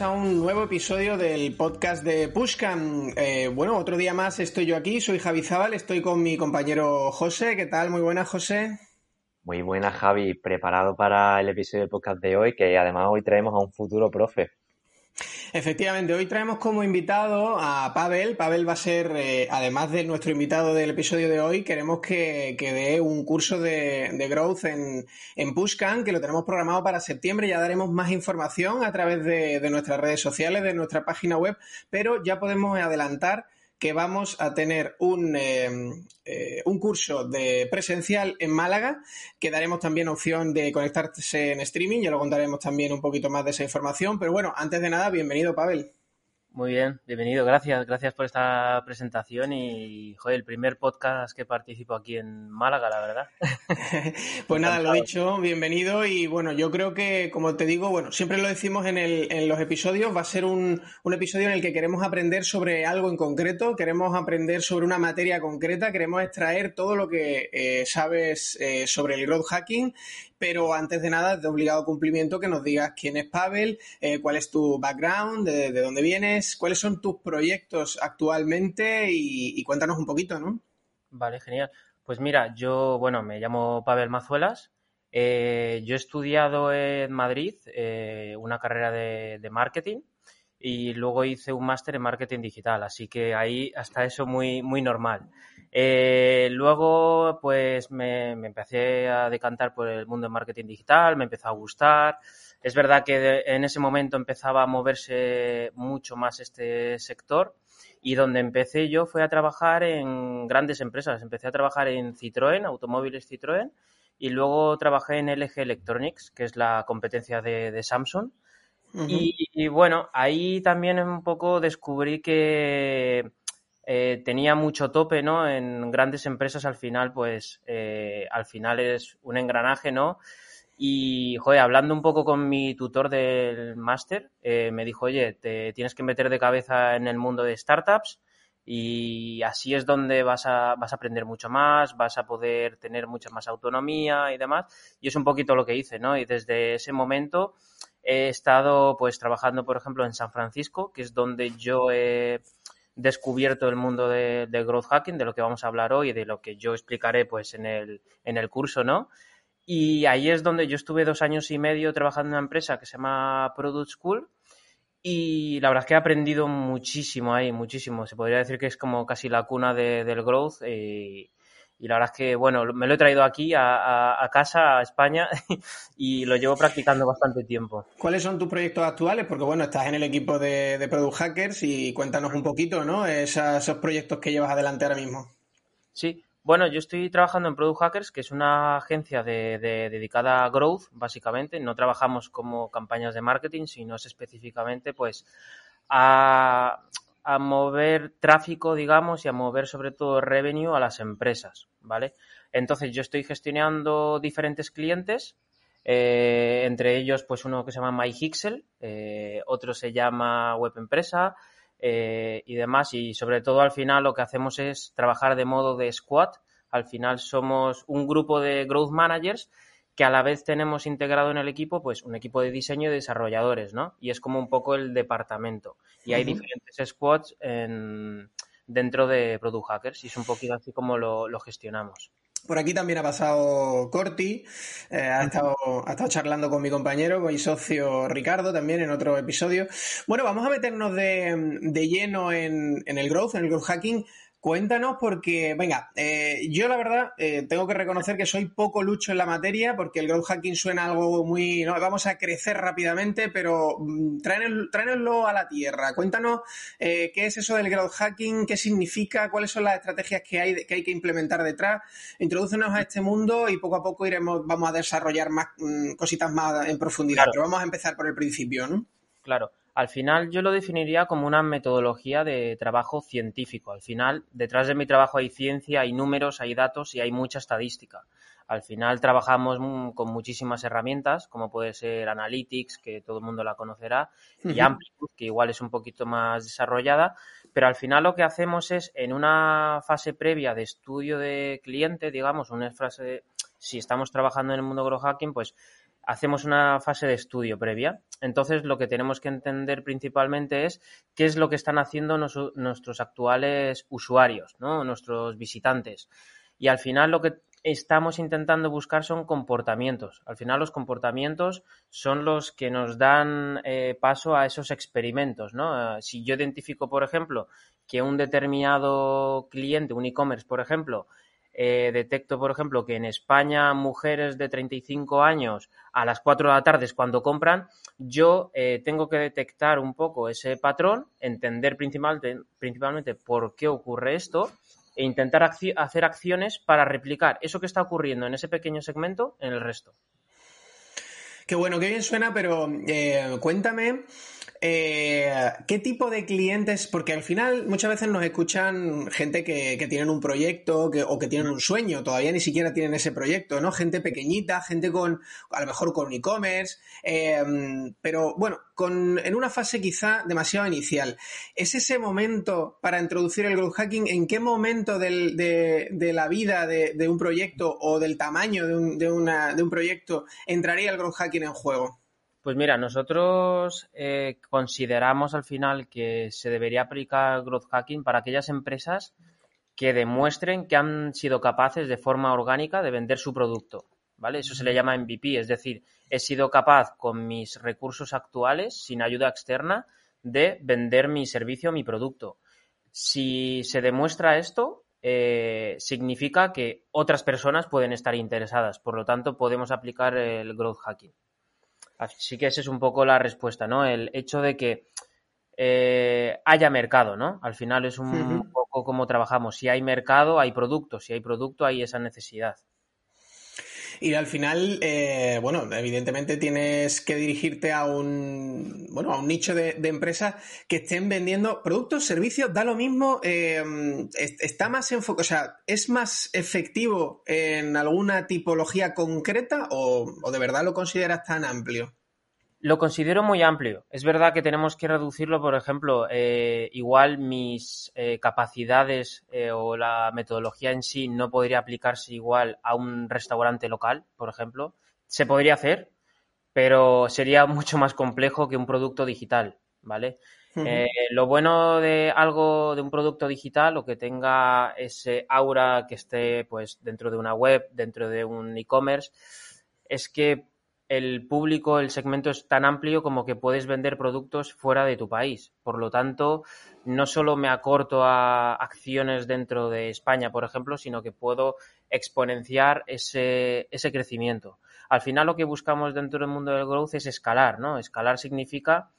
a un nuevo episodio del podcast de Pushcam. Eh, bueno, otro día más estoy yo aquí, soy Javi Zabal, estoy con mi compañero José. ¿Qué tal? Muy buenas, José. Muy buenas, Javi. Preparado para el episodio del podcast de hoy, que además hoy traemos a un futuro profe. Efectivamente, hoy traemos como invitado a Pavel. Pavel va a ser, eh, además de nuestro invitado del episodio de hoy, queremos que, dé un curso de, growth en, en Pushcan, que lo tenemos programado para septiembre. Ya daremos más información a través de, de nuestras redes sociales, de nuestra página web, pero ya podemos adelantar que vamos a tener un, eh, eh, un curso de presencial en Málaga, que daremos también opción de conectarse en streaming, ya lo contaremos también un poquito más de esa información, pero bueno, antes de nada, bienvenido Pavel. Muy bien, bienvenido, gracias, gracias por esta presentación y, joder, el primer podcast que participo aquí en Málaga, la verdad. pues nada, lo dicho, bienvenido y bueno, yo creo que, como te digo, bueno, siempre lo decimos en, el, en los episodios, va a ser un, un, episodio en el que queremos aprender sobre algo en concreto, queremos aprender sobre una materia concreta, queremos extraer todo lo que eh, sabes eh, sobre el growth hacking pero antes de nada, de obligado cumplimiento que nos digas quién es Pavel, eh, cuál es tu background, de, dónde vienes, cuáles son tus proyectos actualmente y, cuéntanos un poquito, ¿no? Vale, genial. Pues mira, yo, bueno, me llamo Pavel Mazuelas. Eh, yo he estudiado en Madrid eh, una carrera de, de, marketing y luego hice un máster en marketing digital, así que ahí hasta eso muy, muy normal. Eh, luego, pues me, empecé a decantar por el mundo del marketing digital, me empezó a gustar. Es verdad que en ese momento empezaba a moverse mucho más este sector y donde empecé yo fue a trabajar en grandes empresas. Empecé a trabajar en Citroën, automóviles Citroën, y luego trabajé en LG Electronics, que es la competencia de, Samsung. y, bueno, ahí también un poco descubrí que eh, tenía mucho tope, ¿no? En grandes empresas al final, pues, eh, al final es un engranaje, ¿no? Y, joder, hablando un poco con mi tutor del máster, eh, me dijo, oye, te tienes que meter de cabeza en el mundo de startups y así es donde vas a, vas a aprender mucho más, vas a poder tener mucha más autonomía y demás. Y es un poquito lo que hice, ¿no? Y desde ese momento he estado, pues, trabajando, por ejemplo, en San Francisco, que es donde yo he descubierto el mundo de, growth hacking, de lo que vamos a hablar hoy y de lo que yo explicaré pues en el, en el curso, ¿no? Y ahí es donde yo estuve dos años y medio trabajando en una empresa que se llama Product School y la verdad es que he aprendido muchísimo ahí, muchísimo. Se podría decir que es como casi la cuna del growth y, y la verdad es que, bueno, me lo he traído aquí a, casa, a España, y lo llevo practicando bastante tiempo. ¿Cuáles son tus proyectos actuales? Porque, bueno, estás en el equipo de, Product Hackers y cuéntanos un poquito, ¿no? esos proyectos que llevas adelante ahora mismo. Sí, bueno, yo estoy trabajando en Product Hackers, que es una agencia de, dedicada a growth, básicamente. No trabajamos como campañas de marketing, sino es específicamente, pues, a, mover tráfico, digamos, y a mover sobre todo revenue a las empresas, ¿vale? Entonces yo estoy gestionando diferentes clientes, eh, entre ellos pues uno que se llama MyHixel, eh, otro se llama Web Empresa eh, y demás, y sobre todo al final lo que hacemos es trabajar de modo de squad, al final somos un grupo de growth managers que a la vez tenemos integrado en el equipo pues un equipo de diseño y desarrolladores, ¿no? Y es como un poco el departamento. Y hay diferentes squads dentro de Product Hackers y es un poquito así como lo, gestionamos. Por aquí también ha pasado Corti, eh, ha, estado, ha, estado, charlando con mi compañero, con mi socio Ricardo también en otro episodio. Bueno, vamos a meternos de, de lleno en, en, el growth, en el growth hacking. Cuéntanos porque, venga, eh, yo la verdad eh, tengo que reconocer que soy poco lucho en la materia porque el growth hacking suena algo muy, no, vamos a crecer rápidamente, pero mm, tráenoslo a la tierra. Cuéntanos eh, qué es eso del growth hacking, qué significa, cuáles son las estrategias que hay que, hay que implementar detrás. Introdúcenos a este mundo y poco a poco iremos, vamos a desarrollar más mm, cositas más en profundidad, pero vamos a empezar por el principio, ¿no? Claro. Al final yo lo definiría como una metodología de trabajo científico. Al final, detrás de mi trabajo hay ciencia, hay números, hay datos y hay mucha estadística. Al final trabajamos con muchísimas herramientas, como puede ser Analytics, que todo el mundo la conocerá, y Amplitude, que igual es un poquito más desarrollada, pero al final lo que hacemos es, en una fase previa de estudio de cliente, digamos, una fase, si estamos trabajando en el mundo grow hacking, pues hacemos una fase de estudio previa. Entonces, lo que tenemos que entender principalmente es qué es lo que están haciendo nuestros actuales usuarios, ¿no? nuestros visitantes. Y al final lo que estamos intentando buscar son comportamientos. Al final los comportamientos son los que nos dan eh, paso a esos experimentos, ¿no? si yo identifico, por ejemplo, que un determinado cliente, un e-commerce, por ejemplo, eh, detecto, por ejemplo, que en España mujeres de 35 años a las 4 de la tarde es cuando compran, yo eh, tengo que detectar un poco ese patrón, entender principalmente, principalmente por qué ocurre esto e intentar hacer acciones para replicar eso que está ocurriendo en ese pequeño segmento en el resto. Qué bueno, qué bien suena, pero eh, cuéntame eh, ¿Qué tipo de clientes? Porque al final muchas veces nos escuchan gente que, tienen un proyecto o que tienen un sueño, todavía ni siquiera tienen ese proyecto, ¿no? Gente pequeñita, gente con, a lo mejor con e-commerce, em, pero bueno, con, en una fase quizá demasiado inicial. ¿Es ese momento para introducir el growth hacking? ¿En qué momento de, la vida de, un proyecto o del tamaño de un, de un proyecto entraría el growth hacking en juego? Pues mira, nosotros eh, consideramos al final que se debería aplicar growth hacking para aquellas empresas que demuestren que han sido capaces de forma orgánica de vender su producto. ¿Vale? Eso se le llama MVP, es decir, he sido capaz con mis recursos actuales, sin ayuda externa, de vender mi servicio o mi producto. Si se demuestra esto, eh, significa que otras personas pueden estar interesadas. Por lo tanto, podemos aplicar el growth hacking. Así que esa es un poco la respuesta, ¿no? El hecho de que eh, haya mercado, ¿no? Al final es un poco como trabajamos. Si hay mercado, hay producto. Si hay producto, hay esa necesidad. Y al final, eh, bueno, evidentemente tienes que dirigirte a un, bueno, a un nicho de, empresas que estén vendiendo productos, servicios, da lo mismo, eh, está más enfocado, o sea, ¿es más efectivo en alguna tipología concreta o, o de verdad lo consideras tan amplio? Lo considero muy amplio. Es verdad que tenemos que reducirlo, por ejemplo, eh, igual mis eh, capacidades eh, o la metodología en sí no podría aplicarse igual a un restaurante local, por ejemplo. Se podría hacer, pero sería mucho más complejo que un producto digital, ¿vale? lo bueno de algo, de un producto digital o que tenga ese aura que esté pues dentro de una web, dentro de un e-commerce, es que el público, el segmento es tan amplio como que puedes vender productos fuera de tu país. Por lo tanto, no solo me acorto a acciones dentro de España, por ejemplo, sino que puedo exponenciar ese, crecimiento. Al final lo que buscamos dentro del mundo del growth es escalar, ¿no? Escalar significa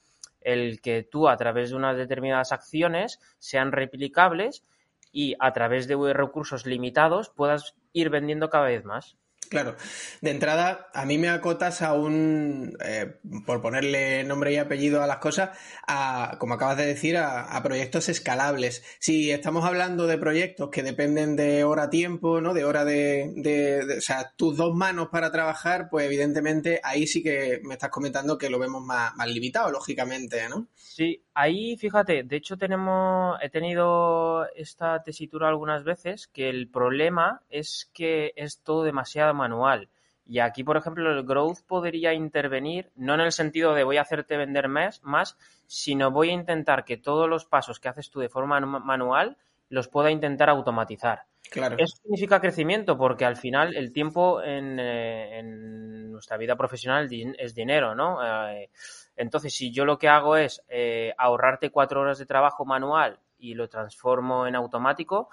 el que tú a través de unas determinadas acciones sean replicables y a través de recursos limitados puedas ir vendiendo cada vez más. Claro, de entrada a mí me acotas a un, eh, por ponerle nombre y apellido a las cosas, a, como acabas de decir, a, proyectos escalables. Si estamos hablando de proyectos que dependen de hora-tiempo, ¿no? De hora de, de, o sea, tus dos manos para trabajar, pues evidentemente ahí sí que me estás comentando que lo vemos más, más limitado, lógicamente, ¿no? Sí, ahí fíjate, de hecho tenemos, he tenido esta tesitura algunas veces que el problema es que es todo demasiado manual. Y aquí, por ejemplo, el growth podría intervenir, no en el sentido de voy a hacerte vender más, más sino voy a intentar que todos los pasos que haces tú de forma manual los pueda intentar automatizar. Claro. Eso significa crecimiento porque al final el tiempo en, eh, nuestra vida profesional es dinero, ¿no? Eh, entonces, si yo lo que hago es eh, ahorrarte cuatro horas de trabajo manual y lo transformo en automático,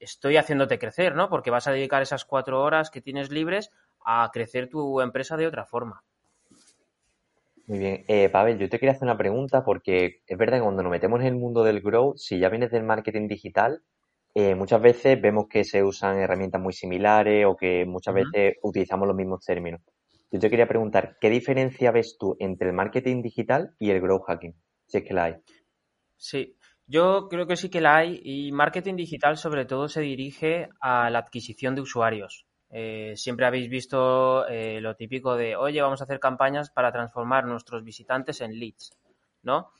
estoy haciéndote crecer, ¿no? Porque vas a dedicar esas cuatro horas que tienes libres a crecer tu empresa de otra forma. Muy bien. Eh, Pavel, yo te quería hacer una pregunta porque es verdad que cuando nos metemos en el mundo del growth, si ya vienes del marketing digital, eh, muchas veces vemos que se usan herramientas muy similares o que muchas veces utilizamos los mismos términos. Yo te quería preguntar, ¿qué diferencia ves tú entre el marketing digital y el growth hacking? Si es que la hay. Sí, yo creo que sí que la hay y marketing digital sobre todo se dirige a la adquisición de usuarios. Eh, siempre habéis visto eh, lo típico de, oye, vamos a hacer campañas para transformar nuestros visitantes en leads, ¿no?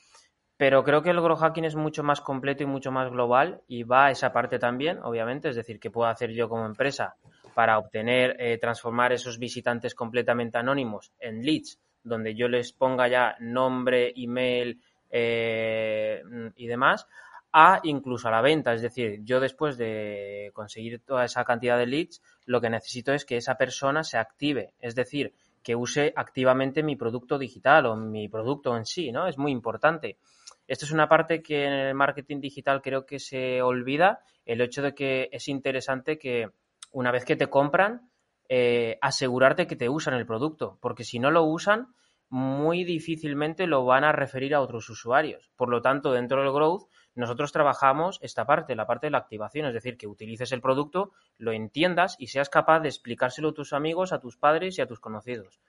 Pero creo que el growth hacking es mucho más completo y mucho más global y va a esa parte también, obviamente, es decir, que puedo hacer yo como empresa para obtener, eh, transformar esos visitantes completamente anónimos en leads, donde yo les ponga ya nombre, email eh, y demás, a incluso a la venta. Es decir, yo después de conseguir toda esa cantidad de leads, lo que necesito es que esa persona se active, es decir, que use activamente mi producto digital o mi producto en sí, ¿no? Es muy importante. Esto es una parte que en el marketing digital creo que se olvida, el hecho de que es interesante que una vez que te compran, eh, asegurarte que te usan el producto, porque si no lo usan, muy difícilmente lo van a referir a otros usuarios. Por lo tanto, dentro del growth, nosotros trabajamos esta parte, la parte de la activación, es decir, que utilices el producto, lo entiendas y seas capaz de explicárselo a tus amigos, a tus padres y a tus conocidos.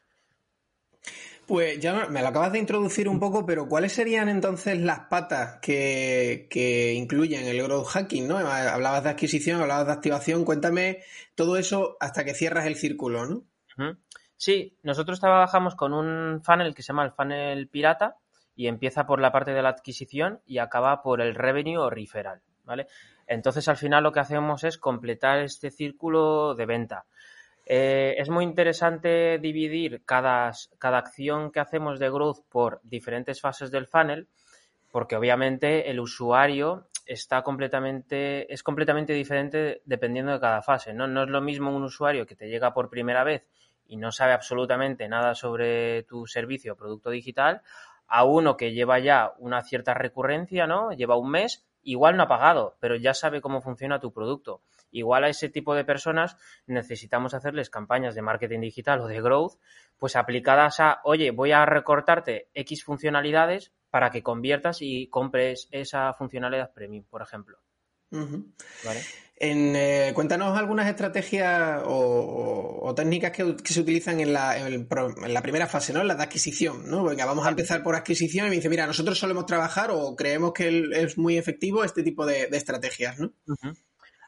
Pues ya me lo acabas de introducir un poco, pero ¿cuáles serían entonces las patas que, incluyen el growth hacking? ¿no? Hablabas de adquisición, hablabas de activación, cuéntame todo eso hasta que cierras el círculo, ¿no? Sí, nosotros trabajamos con un funnel que se llama el funnel pirata y empieza por la parte de la adquisición y acaba por el revenue o referral, ¿vale? Entonces al final lo que hacemos es completar este círculo de venta. Eh, es muy interesante dividir cada, cada acción que hacemos de growth por diferentes fases del funnel, porque obviamente el usuario está completamente, es completamente diferente dependiendo de cada fase. ¿no? no es lo mismo un usuario que te llega por primera vez y no sabe absolutamente nada sobre tu servicio o producto digital a uno que lleva ya una cierta recurrencia, ¿no? Lleva un mes, igual no ha pagado, pero ya sabe cómo funciona tu producto. Igual a ese tipo de personas necesitamos hacerles campañas de marketing digital o de growth, pues aplicadas a, oye, voy a recortarte X funcionalidades para que conviertas y compres esa funcionalidad premium, por ejemplo. ¿Vale? En, eh, cuéntanos algunas estrategias o, técnicas que, se utilizan en la, primera fase, ¿no? En la de adquisición, ¿no? Venga, vamos a empezar por adquisición y me dice, mira, nosotros solemos trabajar o creemos que es muy efectivo este tipo de, estrategias, ¿no?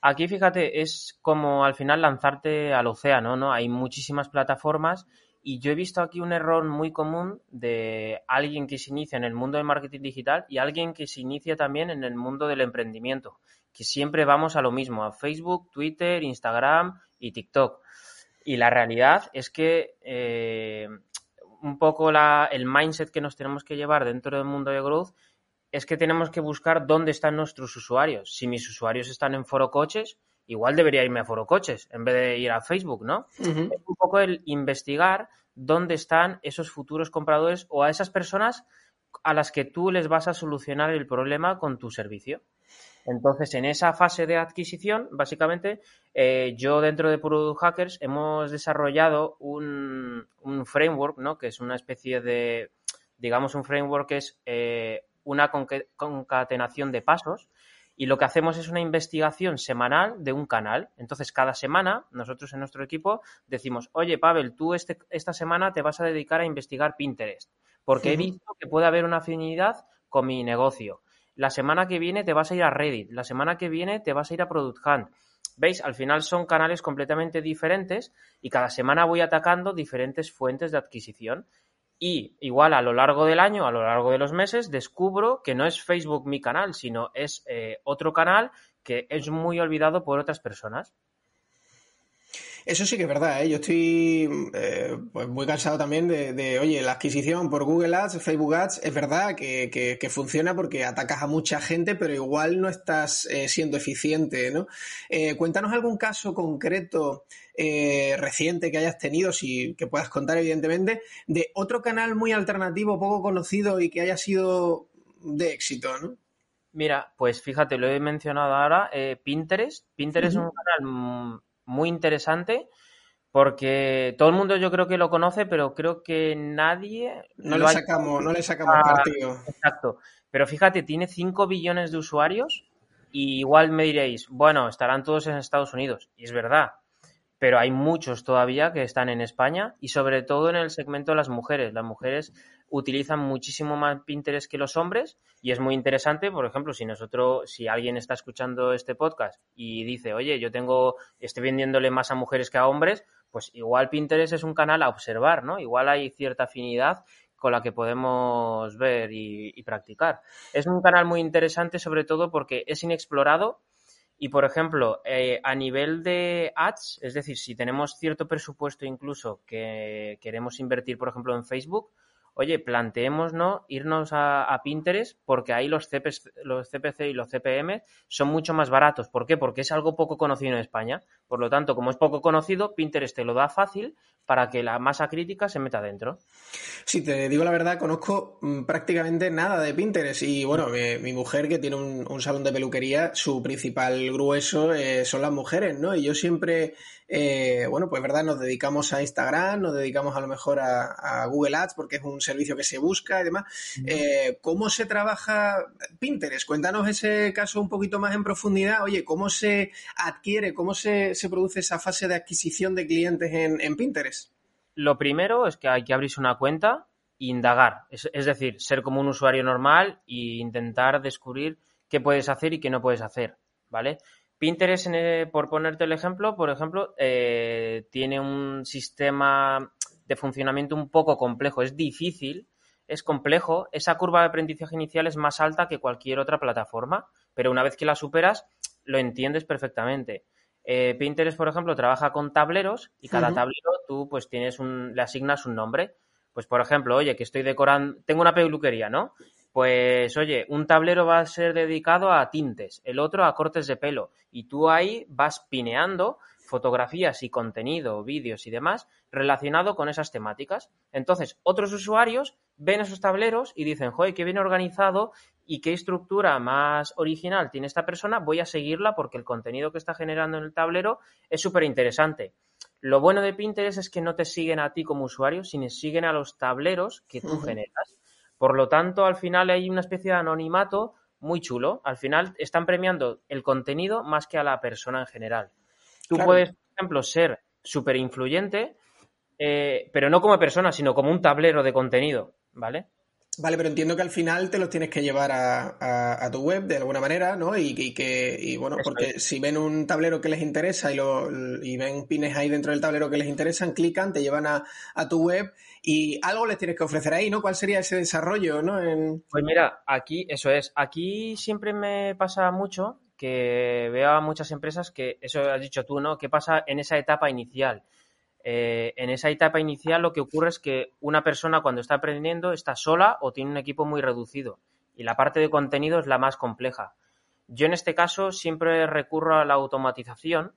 Aquí, fíjate, es como al final lanzarte al océano, ¿no? Hay muchísimas plataformas y yo he visto aquí un error muy común de alguien que se inicia en el mundo del marketing digital y alguien que se inicia también en el mundo del emprendimiento que siempre vamos a lo mismo, a Facebook, Twitter, Instagram y TikTok. Y la realidad es que eh, un poco la, el mindset que nos tenemos que llevar dentro del mundo de growth es que tenemos que buscar dónde están nuestros usuarios. Si mis usuarios están en Foro Coches, igual debería irme a Foro Coches en vez de ir a Facebook, ¿no? Es un poco el investigar dónde están esos futuros compradores o a esas personas a las que tú les vas a solucionar el problema con tu servicio. Entonces, en esa fase de adquisición, básicamente, eh, yo dentro de Product Hackers hemos desarrollado un, framework, ¿no? Que es una especie de, digamos, un framework que es eh, una concatenación de pasos y lo que hacemos es una investigación semanal de un canal. Entonces, cada semana, nosotros en nuestro equipo decimos, oye, Pavel, tú este, esta semana te vas a dedicar a investigar Pinterest, porque he visto que puede haber una afinidad con mi negocio la semana que viene te vas a ir a Reddit, la semana que viene te vas a ir a Product Hunt. ¿Veis? Al final son canales completamente diferentes y cada semana voy atacando diferentes fuentes de adquisición. Y igual a lo largo del año, a lo largo de los meses, descubro que no es Facebook mi canal, sino es eh, otro canal que es muy olvidado por otras personas. Eso sí que es verdad, ¿eh? yo estoy eh, pues muy cansado también de, oye, la adquisición por Google Ads, Facebook Ads, es verdad que, funciona porque atacas a mucha gente, pero igual no estás eh, siendo eficiente, ¿no? cuéntanos algún caso concreto reciente que hayas tenido, si que puedas contar evidentemente, de otro canal muy alternativo, poco conocido y que haya sido de éxito, ¿no? Mira, pues fíjate, lo he mencionado ahora, Pinterest. Pinterest es un canal muy interesante porque todo el mundo yo creo que lo conoce, pero creo que nadie... No, le, sacamos, no le sacamos partido. Exacto. Pero fíjate, tiene 5 billones de usuarios y igual me diréis, bueno, estarán todos en Estados Unidos. Y es verdad, pero hay muchos todavía que están en España y sobre todo en el segmento de las mujeres. Las mujeres utilizan muchísimo más Pinterest que los hombres y es muy interesante, por ejemplo, si nosotros, si alguien está escuchando este podcast y dice, oye, yo tengo, estoy vendiéndole más a mujeres que a hombres, pues igual Pinterest es un canal a observar, ¿no? Igual hay cierta afinidad con la que podemos ver y, practicar. Es un canal muy interesante sobre todo porque es inexplorado Y, por ejemplo, eh, a nivel de ads, es decir, si tenemos cierto presupuesto incluso que queremos invertir, por ejemplo, en Facebook, oye, planteemos ¿no? irnos a, Pinterest porque ahí los, los CPC y los CPM son mucho más baratos. ¿Por qué? Porque es algo poco conocido en España. Por lo tanto, como es poco conocido, Pinterest te lo da fácil para que la masa crítica se meta dentro. Si te digo la verdad, conozco mm, prácticamente nada de Pinterest y bueno, mi, mujer que tiene un, salón de peluquería, su principal grueso eh, son las mujeres, ¿no? Y yo siempre eh, bueno, pues verdad, nos dedicamos a Instagram, nos dedicamos a lo mejor a, Google Ads porque es un servicio que se busca y demás. Eh, ¿Cómo se trabaja Pinterest? Cuéntanos ese caso un poquito más en profundidad. Oye, ¿cómo se adquiere, cómo se, produce esa fase de adquisición de clientes en, Pinterest? Lo primero es que hay que abrirse una cuenta e indagar, es, es decir, ser como un usuario normal e intentar descubrir qué puedes hacer y qué no puedes hacer, ¿vale? Pinterest, por ponerte el ejemplo, por ejemplo, eh, tiene un sistema de funcionamiento un poco complejo. Es difícil, es complejo. Esa curva de aprendizaje inicial es más alta que cualquier otra plataforma, pero una vez que la superas, lo entiendes perfectamente. Eh, Pinterest, por ejemplo, trabaja con tableros y cada tablero tú pues tienes un, le asignas un nombre. Pues, por ejemplo, oye, que estoy decorando, tengo una peluquería, ¿no? Pues oye, un tablero va a ser dedicado a tintes, el otro a cortes de pelo, y tú ahí vas pineando fotografías y contenido, vídeos y demás relacionado con esas temáticas. Entonces, otros usuarios ven esos tableros y dicen, joder, qué bien organizado y qué estructura más original tiene esta persona, voy a seguirla porque el contenido que está generando en el tablero es súper interesante. Lo bueno de Pinterest es que no te siguen a ti como usuario, sino siguen a los tableros que tú generas. Por lo tanto, al final hay una especie de anonimato muy chulo. Al final están premiando el contenido más que a la persona en general. Tú puedes, por ejemplo, ser súper influyente, eh, pero no como persona, sino como un tablero de contenido, ¿vale? Vale, pero entiendo que al final te los tienes que llevar a, tu web de alguna manera, ¿no? Y, que, y bueno, porque si ven un tablero que les interesa y, lo, y ven pines ahí dentro del tablero que les interesan, clican, te llevan a, tu web y algo les tienes que ofrecer ahí, ¿no? ¿Cuál sería ese desarrollo, ¿no? Pues mira, aquí, eso es, aquí siempre me pasa mucho que veo a muchas empresas que, eso has dicho tú, ¿no? ¿Qué pasa en esa etapa inicial? Eh, en esa etapa inicial lo que ocurre es que una persona cuando está aprendiendo está sola o tiene un equipo muy reducido y la parte de contenido es la más compleja. Yo en este caso siempre recurro a la automatización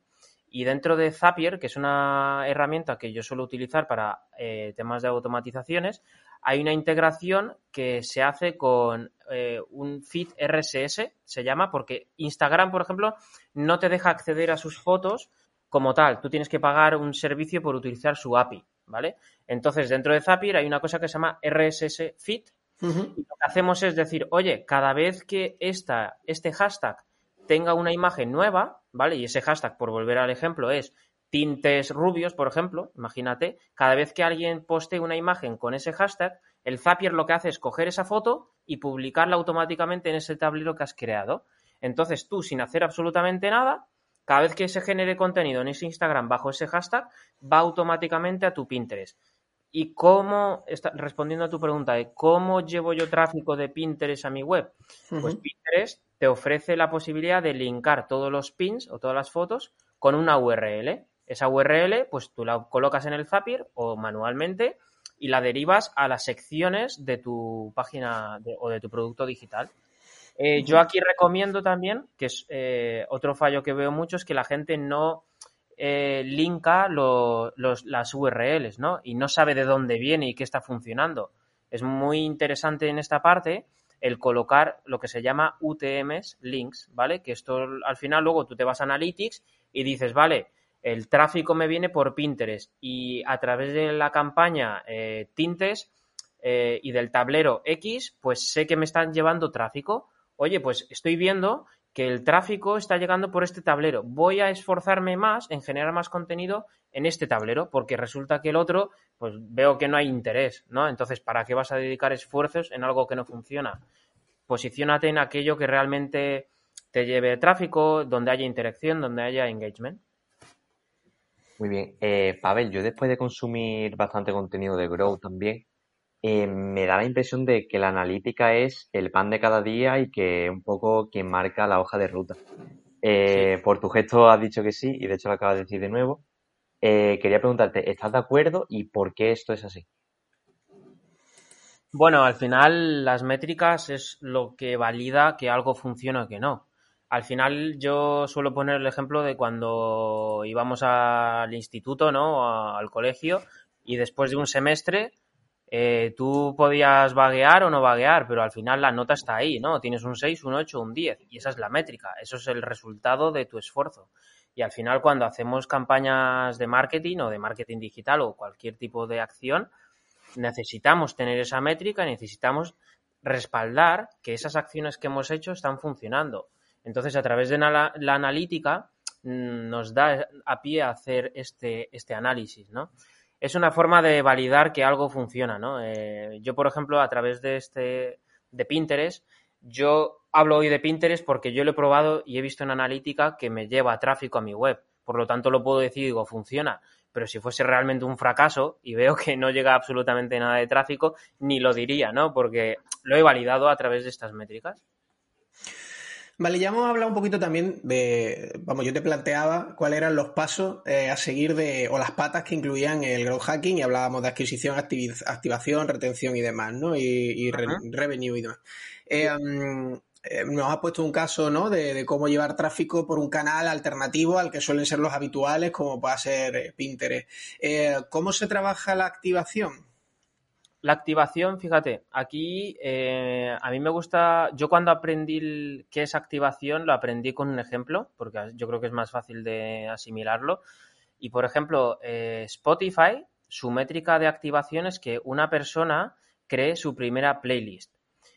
y dentro de Zapier, que es una herramienta que yo suelo utilizar para eh, temas de automatizaciones, hay una integración que se hace con eh, un feed RSS, se llama, porque Instagram, por ejemplo, no te deja acceder a sus fotos como tal, tú tienes que pagar un servicio por utilizar su API, ¿vale? Entonces, dentro de Zapier hay una cosa que se llama RSS Feed. Y lo que hacemos es decir, oye, cada vez que esta, este hashtag tenga una imagen nueva, ¿vale? Y ese hashtag, por volver al ejemplo, es tintes rubios, por ejemplo, imagínate, cada vez que alguien poste una imagen con ese hashtag, el Zapier lo que hace es coger esa foto y publicarla automáticamente en ese tablero que has creado. Entonces tú, sin hacer absolutamente nada, cada vez que se genere contenido en ese Instagram bajo ese hashtag, va automáticamente a tu Pinterest. ¿Y cómo, respondiendo a tu pregunta de cómo llevo yo tráfico de Pinterest a mi web? Pues Pinterest te ofrece la posibilidad de linkar todos los pins o todas las fotos con una URL. Esa URL, pues tú la colocas en el Zapier o manualmente y la derivas a las secciones de tu página o de tu producto digital. Eh, yo aquí recomiendo también, que es eh, otro fallo que veo mucho, es que la gente no eh, linka las URLs, ¿no? Y no sabe de dónde viene y qué está funcionando. Es muy interesante en esta parte el colocar lo que se llama UTMs, links, ¿vale? Que esto al final luego tú te vas a Analytics y dices, vale, el tráfico me viene por Pinterest y a través de la campaña Tintes y del tablero X, pues sé que me están llevando tráfico oye, pues estoy viendo que el tráfico está llegando por este tablero. Voy a esforzarme más en generar más contenido en este tablero, porque resulta que el otro, pues veo que no hay interés, ¿no? Entonces, ¿para qué vas a dedicar esfuerzos en algo que no funciona? Posiciónate en aquello que realmente te lleve tráfico, donde haya interacción, donde haya engagement. Muy bien. Eh, Pavel, yo después de consumir bastante contenido de Grow también, eh, me da la impresión de que la analítica es el pan de cada día y que un poco quien marca la hoja de ruta. Eh, por tu gesto has dicho que sí y de hecho lo acabas de decir de nuevo. Eh, quería preguntarte, ¿estás de acuerdo y por qué esto es así? Bueno, al final las métricas es lo que valida que algo funciona o que no. Al final yo suelo poner el ejemplo de cuando íbamos al instituto, ¿no? al colegio y después de un semestre eh, tú podías vaguear o no vaguear, pero al final la nota está ahí, ¿no? Tienes un 6, un 8, un 10 y esa es la métrica, eso es el resultado de tu esfuerzo. Y al final cuando hacemos campañas de marketing o de marketing digital o cualquier tipo de acción, necesitamos tener esa métrica necesitamos respaldar que esas acciones que hemos hecho están funcionando. Entonces, a través de la, analítica mm, nos da a pie a hacer este, este análisis, ¿no? Es una forma de validar que algo funciona, ¿no? Eh, yo, por ejemplo, a través de este de Pinterest, yo hablo hoy de Pinterest porque yo lo he probado y he visto en analítica que me lleva tráfico a mi web. Por lo tanto, lo puedo decir y digo, funciona pero si fuese realmente un fracaso y veo que no llega absolutamente nada de tráfico, ni lo diría, ¿no? Porque lo he validado a través de estas métricas. Vale, ya hemos hablado un poquito también de, vamos, yo te planteaba cuáles eran los pasos eh, a seguir de, o las patas que incluían el growth hacking y hablábamos de adquisición, activación, retención y demás, ¿no? Y, revenue y demás. Eh, eh, nos ha puesto un caso ¿no? de, cómo llevar tráfico por un canal alternativo al que suelen ser los habituales, como puede ser Pinterest. Eh, ¿Cómo se trabaja la activación? La activación, fíjate, aquí a mí me gusta, yo cuando aprendí qué es activación lo aprendí con un ejemplo, porque yo creo que es más fácil de asimilarlo. Y por ejemplo, Spotify, su métrica de activación es que una persona cree su primera playlist.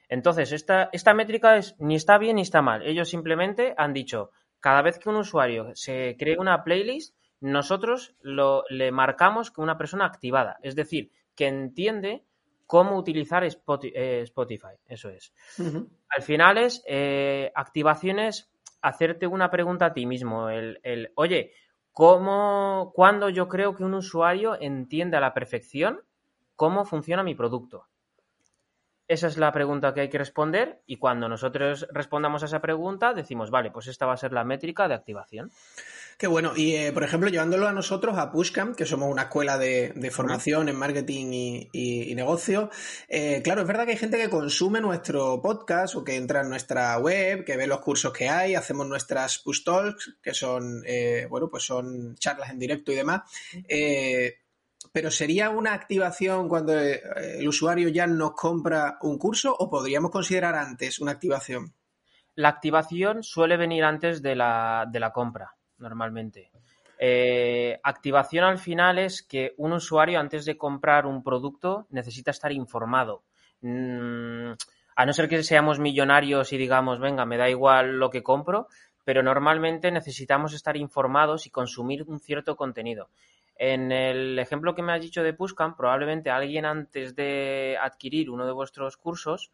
Entonces, esta, esta métrica es ni está bien ni está mal. Ellos simplemente han dicho, cada vez que un usuario se cree una playlist, nosotros lo, le marcamos que una persona activada, es decir, que entiende cómo utilizar eh, Spotify. Eso es. Al final es eh, activaciones, hacerte una pregunta a ti mismo, el, el oye, ¿cómo, ¿cuándo yo creo que un usuario entiende a la perfección cómo funciona mi producto? Esa es la pregunta que hay que responder y cuando nosotros respondamos a esa pregunta decimos, vale, pues esta va a ser la métrica de activación. Qué bueno. Y, eh, por ejemplo, llevándolo a nosotros, a Pushcamp, que somos una escuela de, formación en marketing y, negocio, eh, claro, es verdad que hay gente que consume nuestro podcast o que entra en nuestra web, que ve los cursos que hay, hacemos nuestras push talks, que son, eh, bueno, pues son charlas en directo y demás pero ¿sería una activación cuando eh, el usuario ya nos compra un curso o podríamos considerar antes una activación? La activación suele venir antes de la, compra, normalmente. Eh, activación al final es que un usuario antes de comprar un producto necesita estar informado. Mm, a no ser que seamos millonarios y digamos, venga, me da igual lo que compro, pero normalmente necesitamos estar informados y consumir un cierto contenido. En el ejemplo que me has dicho de Pushcam, probablemente alguien antes de adquirir uno de vuestros cursos,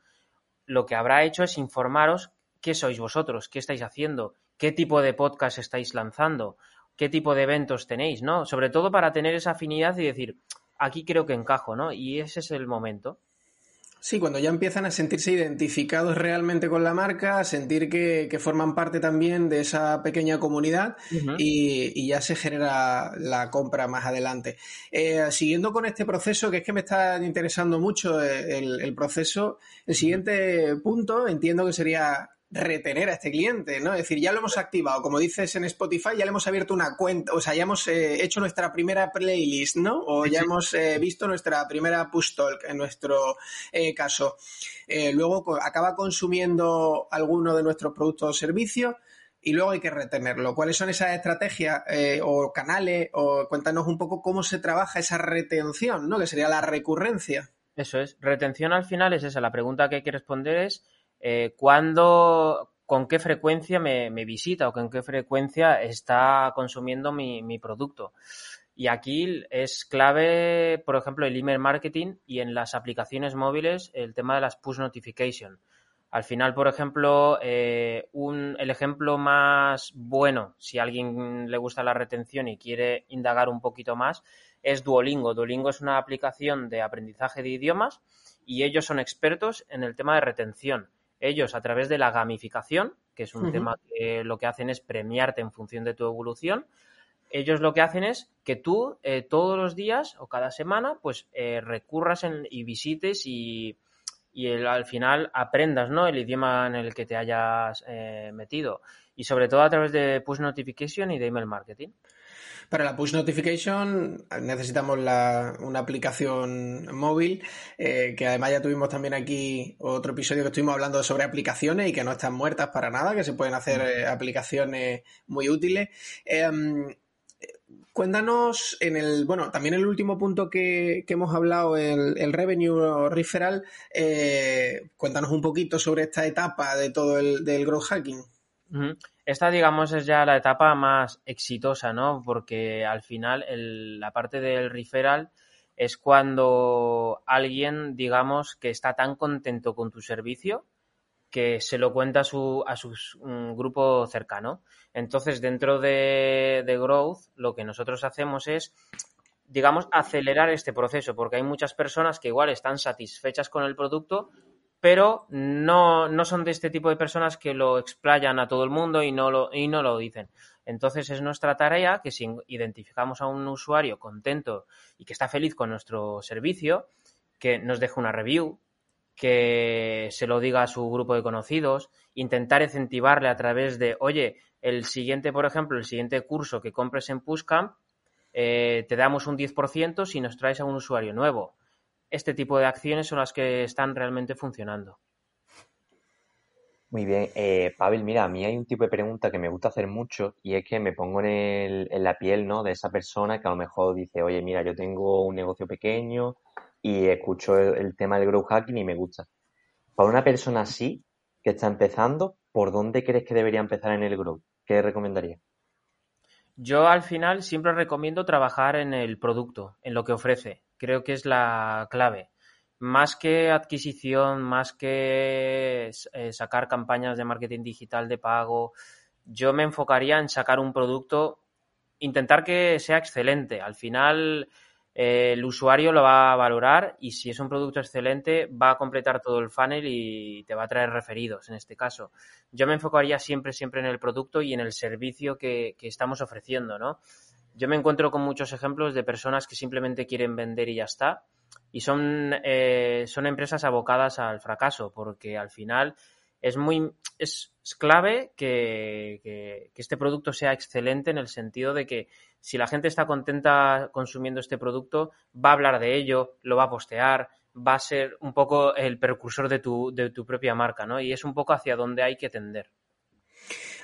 lo que habrá hecho es informaros qué sois vosotros, qué estáis haciendo, qué tipo de podcast estáis lanzando, qué tipo de eventos tenéis, ¿no? Sobre todo para tener esa afinidad y decir, aquí creo que encajo, ¿no? Y ese es el momento. Sí, cuando ya empiezan a sentirse identificados realmente con la marca, a sentir que, forman parte también de esa pequeña comunidad y, ya se genera la compra más adelante. Eh, siguiendo con este proceso, que es que me está interesando mucho eh, el proceso, el siguiente punto entiendo que sería retener a este cliente, ¿no? Es decir, ya lo hemos activado, como dices en Spotify, ya le hemos abierto una cuenta, o sea, ya hemos eh, hecho nuestra primera playlist, ¿no? O ya hemos eh, visto nuestra primera push talk en nuestro eh, caso. luego acaba consumiendo alguno de nuestros productos o servicios y luego hay que retenerlo. ¿Cuáles son esas estrategias o canales? O cuéntanos un poco cómo se trabaja esa retención, ¿no? Que sería la recurrencia. Eso es. Retención al final es esa. La pregunta que hay que responder es eh, cuándo, con qué frecuencia me, visita o con qué frecuencia está consumiendo mi, producto. Y aquí es clave, por ejemplo, el email marketing y en las aplicaciones móviles el tema de las push notification. Al final, por ejemplo, eh, el ejemplo más bueno, si alguien le gusta la retención y quiere indagar un poquito más, es Duolingo. Duolingo es una aplicación de aprendizaje de idiomas y ellos son expertos en el tema de retención. Ellos a través de la gamificación, que es un tema que lo que hacen es premiarte en función de tu evolución, ellos lo que hacen es que tú eh, todos los días o cada semana pues eh, recurras y visites y, al final aprendas ¿no? el idioma en el que te hayas eh, metido y sobre todo a través de push notification y de email marketing. Para la push notification necesitamos una aplicación móvil, que además ya tuvimos también aquí otro episodio que estuvimos hablando sobre aplicaciones y que no están muertas para nada, que se pueden hacer aplicaciones muy útiles. Em, Cuéntanos en el, bueno, también el último punto que, hemos hablado, el, el revenue referral, eh, cuéntanos un poquito sobre esta etapa de todo el del growth hacking. Esta, digamos, es ya la etapa más exitosa, ¿no? Porque al final la parte del referral es cuando alguien, digamos, que está tan contento con tu servicio que se lo cuenta a su, a su grupo cercano. Entonces, dentro de, Growth, lo que nosotros hacemos es, digamos, acelerar este proceso, porque hay muchas personas que igual están satisfechas con el producto, pero no, no son de este tipo de personas que lo explayan a todo el mundo y no lo, y no lo dicen. Entonces es nuestra tarea que si identificamos a un usuario contento y que está feliz con nuestro servicio, que nos deje una review, que se lo diga a su grupo de conocidos, intentar incentivarle a través de, oye, el siguiente, por ejemplo, el siguiente curso que compres en Pushcamp, eh, te damos un 10% si nos traes a un usuario nuevo. Este tipo de acciones son las que están realmente funcionando. Muy bien, eh, Pavel, mira, a mí hay un tipo de pregunta que me gusta hacer mucho y es que me pongo en, en la piel ¿no? de esa persona que a lo mejor dice, oye, mira, yo tengo un negocio pequeño, y escucho el, tema del growth hacking y me gusta. Para una persona así, que está empezando, ¿por dónde crees que debería empezar en el growth? ¿Qué recomendaría? Yo al final siempre recomiendo trabajar en el producto, en lo que ofrece. Creo que es la clave. Más que adquisición, más que eh, sacar campañas de marketing digital de pago, yo me enfocaría en sacar un producto, intentar que sea excelente. Al final, el usuario lo va a valorar y si es un producto excelente va a completar todo el funnel y te va a traer referidos en este caso. Yo me enfocaría siempre, siempre en el producto y en el servicio que, estamos ofreciendo, ¿no? Yo me encuentro con muchos ejemplos de personas que simplemente quieren vender y ya está. Y son, eh, son empresas abocadas al fracaso, porque al final es muy es, clave que, este producto sea excelente en el sentido de que si la gente está contenta consumiendo este producto, va a hablar de ello, lo va a postear, va a ser un poco el precursor de tu, de tu propia marca, ¿no? Y es un poco hacia donde hay que tender.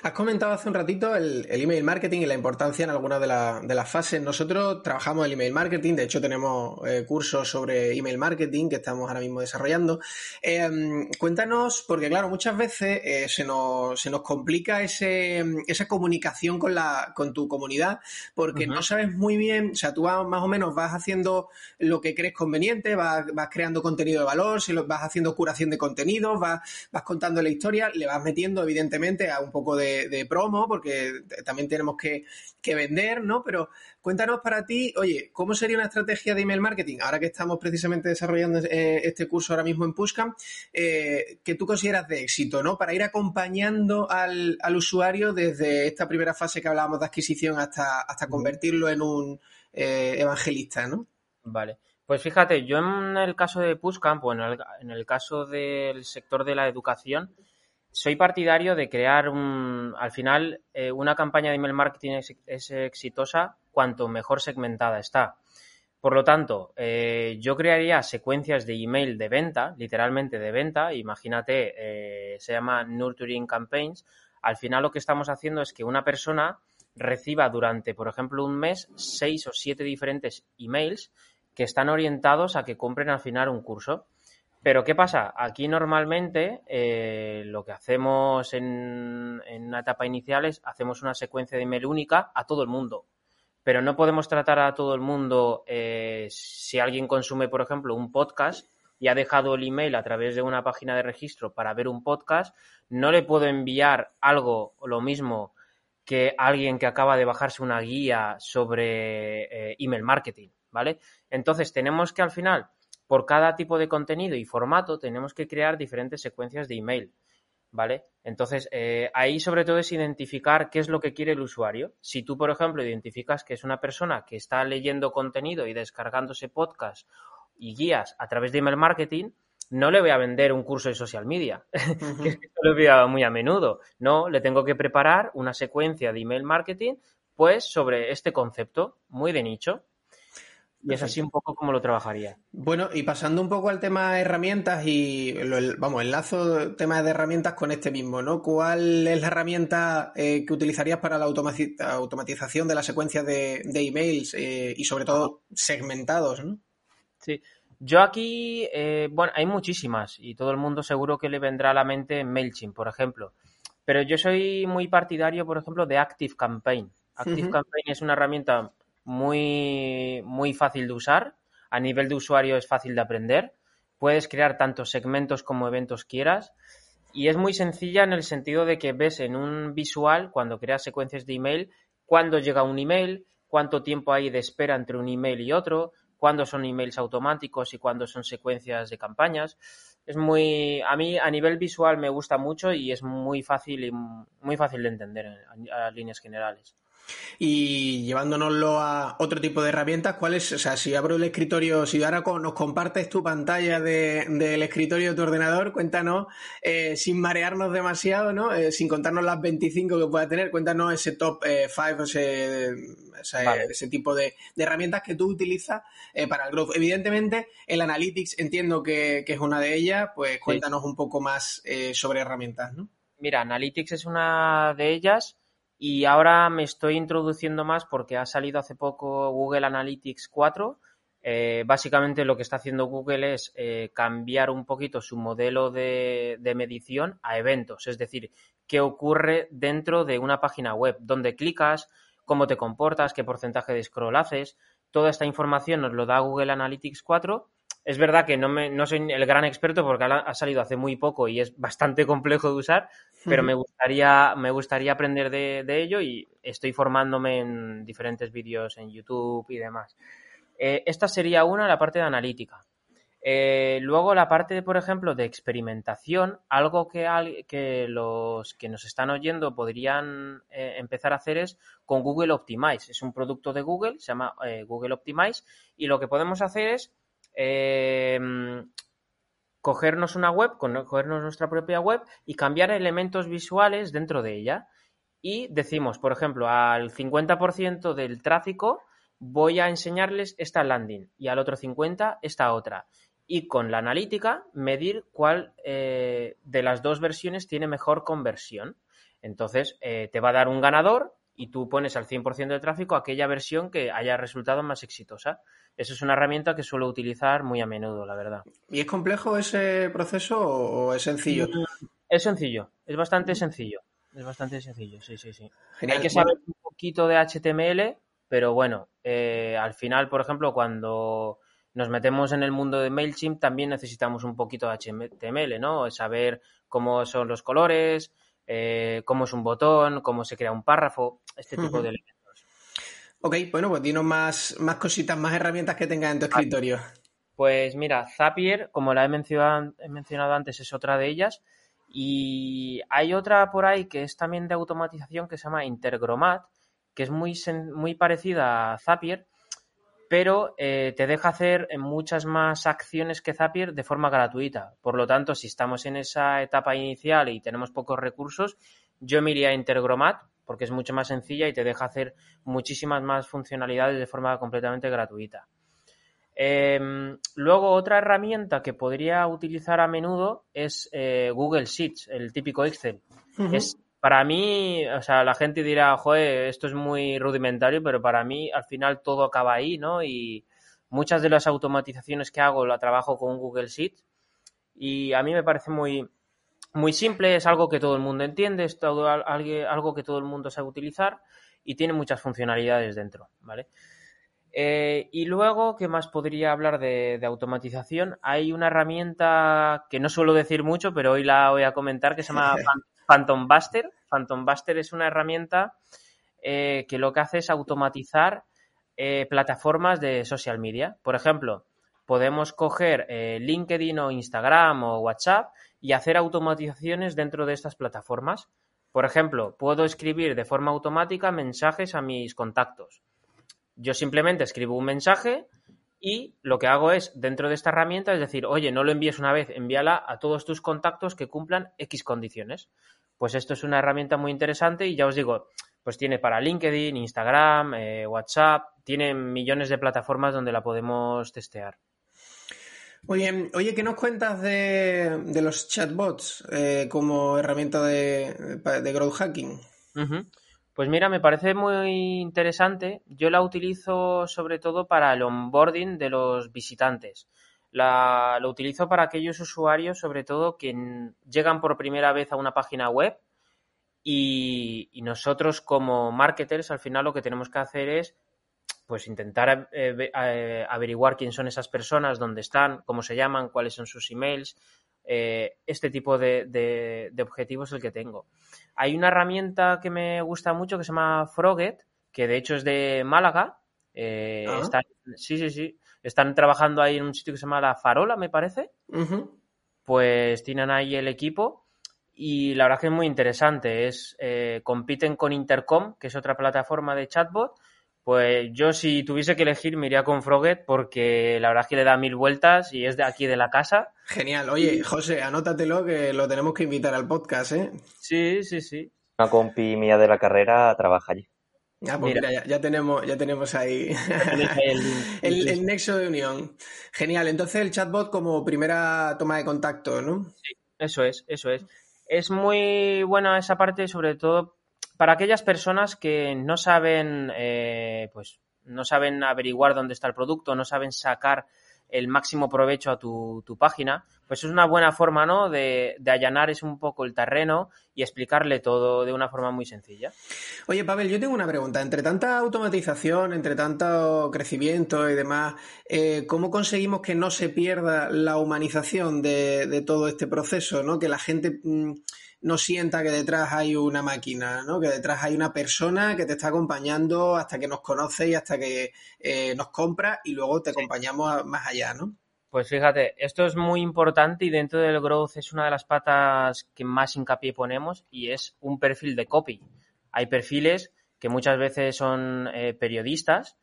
Has comentado hace un ratito el, email marketing y la importancia en algunas de, las fases. Nosotros trabajamos el email marketing, de hecho tenemos eh, cursos sobre email marketing que estamos ahora mismo desarrollando. Em, cuéntanos, porque claro, muchas veces eh, se, nos, se nos complica ese, esa comunicación con, la, con tu comunidad porque no sabes muy bien, o sea, tú más o menos vas haciendo lo que crees conveniente, vas, creando contenido de valor, si lo, vas haciendo curación de contenidos, vas, vas contando la historia, le vas metiendo evidentemente a un poco de de, promo, porque también tenemos que, vender, ¿no? Pero cuéntanos para ti, oye, ¿cómo sería una estrategia de email marketing? Ahora que estamos precisamente desarrollando eh, este curso ahora mismo en Pushcamp, eh, que tú consideras de éxito, ¿no? Para ir acompañando al, usuario desde esta primera fase que hablábamos de adquisición hasta, hasta convertirlo en un eh, evangelista, ¿no? Vale. Pues fíjate, yo en el caso de Pushcamp o en el caso del sector de la educación, soy partidario de crear un, al final eh, una campaña de email marketing es, exitosa cuanto mejor segmentada está. Por lo tanto, eh, yo crearía secuencias de email de venta, literalmente de venta. Imagínate, eh, se llama Nurturing Campaigns. Al final lo que estamos haciendo es que una persona reciba durante, por ejemplo, un mes, seis o siete diferentes emails que están orientados a que compren al final un curso. Pero ¿qué pasa? Aquí normalmente eh, lo que hacemos en, una etapa inicial es hacemos una secuencia de email única a todo el mundo. Pero no podemos tratar a todo el mundo eh, si alguien consume, por ejemplo, un podcast y ha dejado el email a través de una página de registro para ver un podcast, no le puedo enviar algo lo mismo que alguien que acaba de bajarse una guía sobre eh, email marketing, ¿vale? Entonces tenemos que al final por cada tipo de contenido y formato tenemos que crear diferentes secuencias de email. ¿vale? Entonces, eh, ahí sobre todo es identificar qué es lo que quiere el usuario. Si tú, por ejemplo, identificas que es una persona que está leyendo contenido y descargándose podcast y guías a través de email marketing, no le voy a vender un curso de social media, que es que lo veo muy a menudo. No, le tengo que preparar una secuencia de email marketing, pues sobre este concepto muy de nicho. Y es así un poco como lo trabajaría. Bueno, y pasando un poco al tema de herramientas y, vamos, enlazo temas de herramientas con este mismo, ¿no? ¿Cuál es la herramienta eh, que utilizarías para la automatización de la secuencia de, emails eh, y sobre todo segmentados, ¿no? Sí. Yo aquí, eh, bueno, hay muchísimas y todo el mundo seguro que le vendrá a la mente MailChimp, por ejemplo. Pero yo soy muy partidario, por ejemplo, de Active Campaign. Active Campaign es una herramienta muy, muy fácil de usar. A nivel de usuario es fácil de aprender. Puedes crear tantos segmentos como eventos quieras. Y es muy sencilla en el sentido de que ves en un visual, cuando creas secuencias de email, cuándo llega un email, cuánto tiempo hay de espera entre un email y otro, cuándo son emails automáticos y cuándo son secuencias de campañas. Es muy, a mí a nivel visual me gusta mucho y es muy fácil y muy fácil de entender a líneas generales. Y llevándonoslo a otro tipo de herramientas, ¿cuál es? O sea, si abro el escritorio, si ahora nos compartes tu pantalla del escritorio de tu ordenador, cuéntanos, eh, sin marearnos demasiado, ¿no? Eh, sin contarnos las 25 que pueda tener, cuéntanos ese top 5, eh, ese, tipo de, herramientas que tú utilizas para el growth. Evidentemente, el Analytics entiendo que, es una de ellas, pues cuéntanos un poco más sobre herramientas, ¿no? Mira, Analytics es una de ellas y ahora me estoy introduciendo más porque ha salido hace poco Google Analytics 4. Eh, básicamente lo que está haciendo Google es eh, cambiar un poquito su modelo de, medición a eventos, es decir, qué ocurre dentro de una página web, dónde clicas, cómo te comportas, qué porcentaje de scroll haces. Toda esta información nos lo da Google Analytics 4 es verdad que no, me, no soy el gran experto porque ha salido hace muy poco y es bastante complejo de usar, pero me gustaría, me gustaría aprender de, ello y estoy formándome en diferentes vídeos en YouTube y demás. Eh, esta sería una, la parte de analítica. Eh, luego la parte, por ejemplo, de experimentación, algo que, que los que nos están oyendo podrían eh, empezar a hacer es con Google Optimize. Es un producto de Google, se llama Google Optimize, y lo que podemos hacer es Em, cogernos una web, cogernos nuestra propia web y cambiar elementos visuales dentro de ella. Y decimos, por ejemplo, al 50% del tráfico voy a enseñarles esta landing y al otro 50% esta otra. Y con la analítica medir cuál eh, de las dos versiones tiene mejor conversión. Entonces, eh, te va a dar un ganador y tú pones al 100% del tráfico aquella versión que haya resultado más exitosa. Eso es una herramienta que suelo utilizar muy a menudo, la verdad. ¿Y es complejo ese proceso o es sencillo? Es sencillo, es bastante sencillo. Es bastante sencillo, sí, sí, sí. Hay que saber un poquito de HTML, pero bueno, eh, al final, por ejemplo, cuando nos metemos en el mundo de MailChimp, también necesitamos un poquito de HTML, ¿no? Saber cómo son los colores, eh, cómo es un botón, cómo se crea un párrafo, este tipo de elementos. Ok, bueno, pues dinos más, más cositas, más herramientas que tengas en tu escritorio. Pues mira, Zapier, como la he mencionado, he mencionado antes, es otra de ellas. Y hay otra por ahí que es también de automatización que se llama Intergromat, que es muy, muy parecida a Zapier, pero eh, te deja hacer muchas más acciones que Zapier de forma gratuita. Por lo tanto, si estamos en esa etapa inicial y tenemos pocos recursos, yo me iría a Intergromat porque es mucho más sencilla y te deja hacer muchísimas más funcionalidades de forma completamente gratuita. Em, luego, otra herramienta que podría utilizar a menudo es eh, Google Sheets, el típico Excel. Es para mí, o sea, la gente dirá, joder, esto es muy rudimentario, pero para mí al final todo acaba ahí, ¿no? Y muchas de las automatizaciones que hago la trabajo con Google Sheets y a mí me parece muy, muy simple, es algo que todo el mundo entiende, es todo, algo que todo el mundo sabe utilizar y tiene muchas funcionalidades dentro, ¿vale? Eh, y luego, ¿qué más podría hablar de, automatización? Hay una herramienta que no suelo decir mucho, pero hoy la voy a comentar, que se llama Phantom Buster. Phantom Buster es una herramienta eh, que lo que hace es automatizar eh, plataformas de social media. Por ejemplo, podemos coger eh, LinkedIn o Instagram o WhatsApp y hacer automatizaciones dentro de estas plataformas. Por ejemplo, puedo escribir de forma automática mensajes a mis contactos. Yo simplemente escribo un mensaje y lo que hago es, dentro de esta herramienta, es decir, oye, no lo envíes una vez, envíala a todos tus contactos que cumplan X condiciones. Pues esto es una herramienta muy interesante y ya os digo, pues tiene para LinkedIn, Instagram, eh, WhatsApp, tiene millones de plataformas donde la podemos testear. Bien. Oye, ¿qué nos cuentas de, los chatbots eh, como herramienta de, growth hacking? Pues mira, me parece muy interesante. Yo la utilizo sobre todo para el onboarding de los visitantes. La, lo utilizo para aquellos usuarios, sobre todo, que llegan por primera vez a una página web y nosotros como marketers al final lo que tenemos que hacer es pues intentar eh, eh, averiguar quién son esas personas, dónde están, cómo se llaman, cuáles son sus emails. Eh, este tipo de, objetivos es el que tengo. Hay una herramienta que me gusta mucho que se llama Froget, que de hecho es de Málaga. Ah. sí, sí, sí. Están trabajando ahí en un sitio que se llama La Farola, me parece. Pues tienen ahí el equipo y la verdad que es muy interesante. Es, compiten con Intercom, que es otra plataforma de chatbot, pues yo si tuviese que elegir me iría con Froget porque la verdad es que le da mil vueltas y es de aquí de la casa. Genial. Oye, José, anótatelo que lo tenemos que invitar al podcast, ¿eh? Sí, sí, sí. Una compi mía de la carrera trabaja allí. Ah, pues mira, ya, tenemos, ya tenemos ahí el, el, nexo de unión. Genial. Entonces el chatbot como primera toma de contacto, ¿no? Sí, eso es, eso es. Es muy buena esa parte, sobre todo para aquellas personas que no saben, eh, pues, no saben averiguar dónde está el producto, no saben sacar el máximo provecho a tu, página, pues es una buena forma, ¿no? De, de, allanar es un poco el terreno y explicarle todo de una forma muy sencilla. Oye, Pavel, yo tengo una pregunta. Entre tanta automatización, entre tanto crecimiento y demás, eh, ¿cómo conseguimos que no se pierda la humanización de, de todo este proceso, ¿no? Que la gente... Mm, no sienta que detrás hay una máquina, ¿no? Que detrás hay una persona que te está acompañando hasta que nos conoce y hasta que eh, nos compra y luego te acompañamos más allá, ¿no? Pues fíjate, esto es muy importante y dentro del growth es una de las patas que más hincapié ponemos y es un perfil de copy. Hay perfiles que muchas veces son eh, periodistas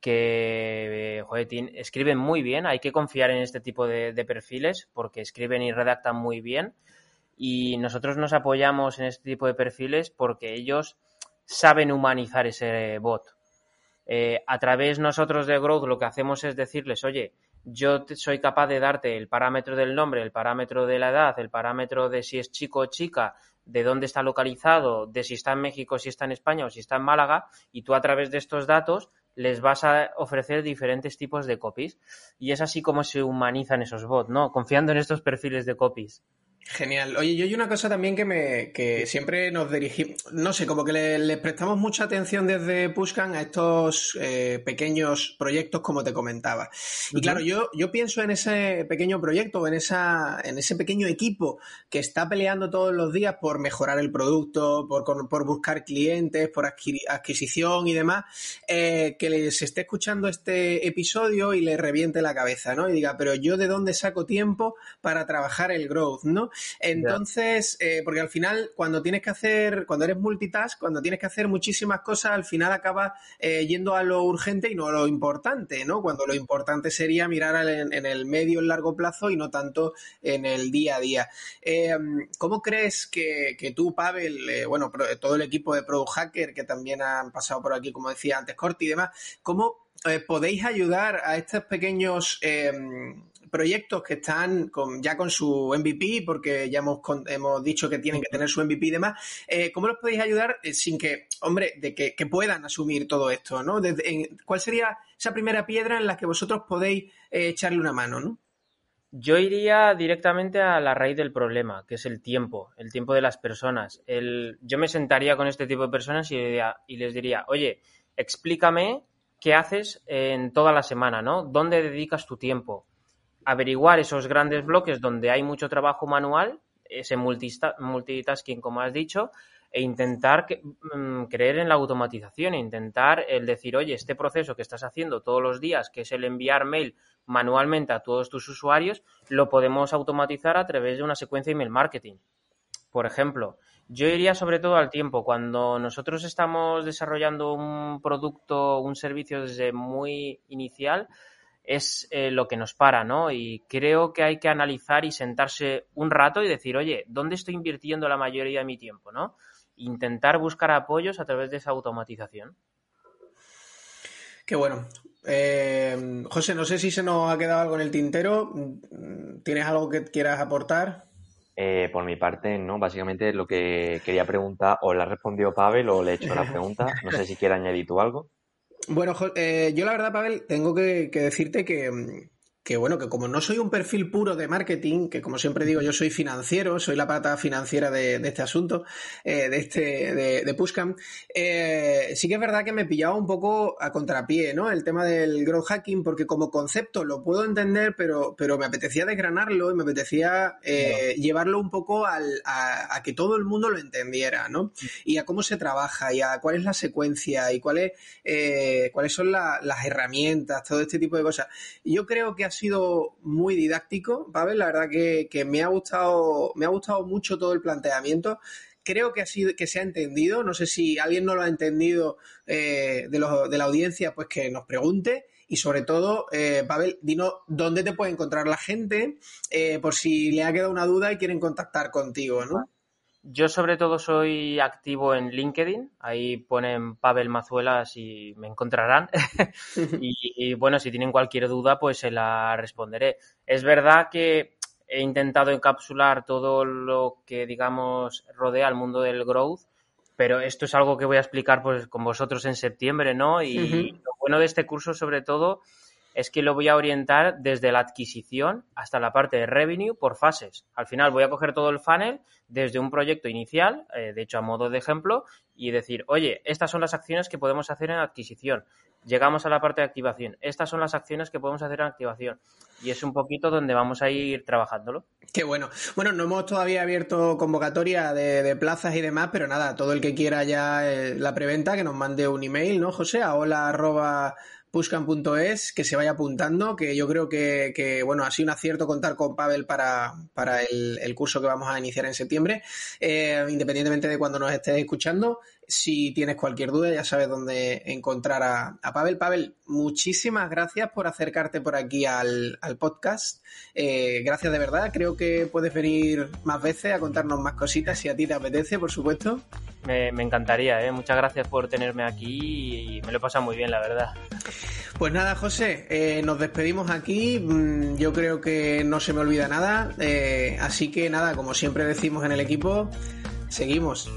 que eh, escriben muy bien, hay que confiar en este tipo de perfiles porque escriben y redactan muy bien y nosotros nos apoyamos en este tipo de perfiles porque ellos saben humanizar ese bot. Eh, a través nosotros de Growth lo que hacemos es decirles, oye, yo soy capaz de darte el parámetro del nombre, el parámetro de la edad, el parámetro de si es chico o chica, de dónde está localizado, de si está en México, si está en España o si está en Málaga, y tú a través de estos datos les vas a ofrecer diferentes tipos de copies. Y es así como se humanizan esos bots, ¿no? Confiando en estos perfiles de copies. Genial. Oye, yo hay una cosa también que me que siempre nos dirigimos, no sé, como que le, prestamos mucha atención desde Pushcan a estos eh, pequeños proyectos como te comentaba. Y claro, yo, yo pienso en ese pequeño proyecto, en esa, en ese pequeño equipo que está peleando todos los días por mejorar el producto, por, por buscar clientes, por adquisición y demás, eh, que les esté escuchando este episodio y le reviente la cabeza, ¿no? Y diga, pero yo de dónde saco tiempo para trabajar el growth, ¿no? Entonces, eh, porque al final, cuando tienes que hacer, cuando eres multitask, cuando tienes que hacer muchísimas cosas, al final acabas eh, yendo a lo urgente y no a lo importante, ¿no? Cuando lo importante sería mirar en, el medio, y largo plazo y no tanto en el día a día. Eh, ¿Cómo crees que, tú, Pavel, bueno, todo el equipo de Pro Hacker que también han pasado por aquí, como decía antes, Corti y demás, cómo podéis ayudar a estos pequeños proyectos que están ya con su MVP, porque ya hemos, dicho que tienen que tener su MVP y demás, eh, ¿cómo los podéis ayudar eh, sin que, hombre, de que, puedan asumir todo esto, ¿no? ¿Cuál sería esa primera piedra en la que vosotros podéis eh, echarle una mano, ¿no? Yo iría directamente a la raíz del problema, que es el tiempo, el tiempo de las personas. Yo me sentaría con este tipo de personas y les diría, oye, explícame qué haces en toda la semana, ¿no? ¿Dónde dedicas tu tiempo? averiguar esos grandes bloques donde hay mucho trabajo manual, ese multitasking, como has dicho, e intentar mm, creer en la automatización, e intentar el decir, oye, este proceso que estás haciendo todos los días, que es el enviar mail manualmente a todos tus usuarios, lo podemos automatizar a través de una secuencia email marketing. Por ejemplo, yo iría sobre todo al tiempo. Cuando nosotros estamos desarrollando un producto, un servicio desde muy inicial, es eh, lo que nos para, ¿no? Y creo que hay que analizar y sentarse un rato y decir, oye, ¿dónde estoy invirtiendo la mayoría de mi tiempo, ¿no? Intentar buscar apoyos a través de esa automatización. Qué bueno. Eh, José, no sé si se nos ha quedado algo en el tintero. ¿Tienes algo que quieras aportar? Eh, por mi parte, no. Básicamente lo que quería preguntar, o le ha respondido Pavel o le he hecho la pregunta. No sé si quiere añadir tú algo. Bueno, eh, yo la verdad, Pavel, tengo que decirte que, mm, que bueno, que como no soy un perfil puro de marketing, que como siempre digo, yo soy financiero, soy la pata financiera de, este asunto, eh, de este, de, de Pushcam, eh, sí que es verdad que me pillaba un poco a contrapié, ¿no? El tema del growth hacking, porque como concepto lo puedo entender, pero, pero me apetecía desgranarlo y me apetecía eh, llevarlo un poco al, a, que todo el mundo lo entendiera, ¿no? Y a cómo se trabaja, y a cuál es la secuencia, y cuál cuáles son las herramientas, todo este tipo de cosas. Yo creo que sido muy didáctico, Pavel. La verdad que, me ha gustado, me ha gustado mucho todo el planteamiento. Creo que ha sido, que se ha entendido. No sé si alguien no lo ha entendido eh, de, de, la audiencia, pues que nos pregunte. Y sobre todo, eh, Pavel, dinos dónde te puede encontrar la gente, eh, por si le ha quedado una duda y quieren contactar contigo, ¿no? Yo sobre todo soy activo en LinkedIn, ahí ponen Pavel Mazuelas y me encontrarán. y, bueno, si tienen cualquier duda, pues se la responderé. Es verdad que he intentado encapsular todo lo que, digamos, rodea al mundo del growth, pero esto es algo que voy a explicar pues, con vosotros en septiembre, ¿no? Y lo bueno de este curso, sobre todo, es que lo voy a orientar desde la adquisición hasta la parte de revenue por fases. Al final voy a coger todo el funnel desde un proyecto inicial, eh, de hecho a modo de ejemplo, y decir, oye, estas son las acciones que podemos hacer en adquisición. Llegamos a la parte de activación. Estas son las acciones que podemos hacer en activación. Y es un poquito donde vamos a ir trabajándolo. Qué bueno. Bueno, no hemos todavía abierto convocatoria de, plazas y demás, pero nada, todo el que quiera ya eh, la preventa, que nos mande un email, ¿no, José? A hola arroba pushcan.es, que se vaya apuntando, que yo creo que, bueno, ha sido un acierto contar con Pavel para, para el, curso que vamos a iniciar en septiembre, eh, independientemente de cuando nos estés escuchando. Si tienes cualquier duda, ya sabes dónde encontrar a, Pavel. Pavel, muchísimas gracias por acercarte por aquí al, podcast. Eh, gracias de verdad. Creo que puedes venir más veces a contarnos más cositas si a ti te apetece, por supuesto. Me, encantaría, ¿eh? muchas gracias por tenerme aquí y me lo he pasado muy bien, la verdad. Pues nada, José, eh, nos despedimos aquí. Mm, yo creo que no se me olvida nada. así que nada, como siempre decimos en el equipo, seguimos.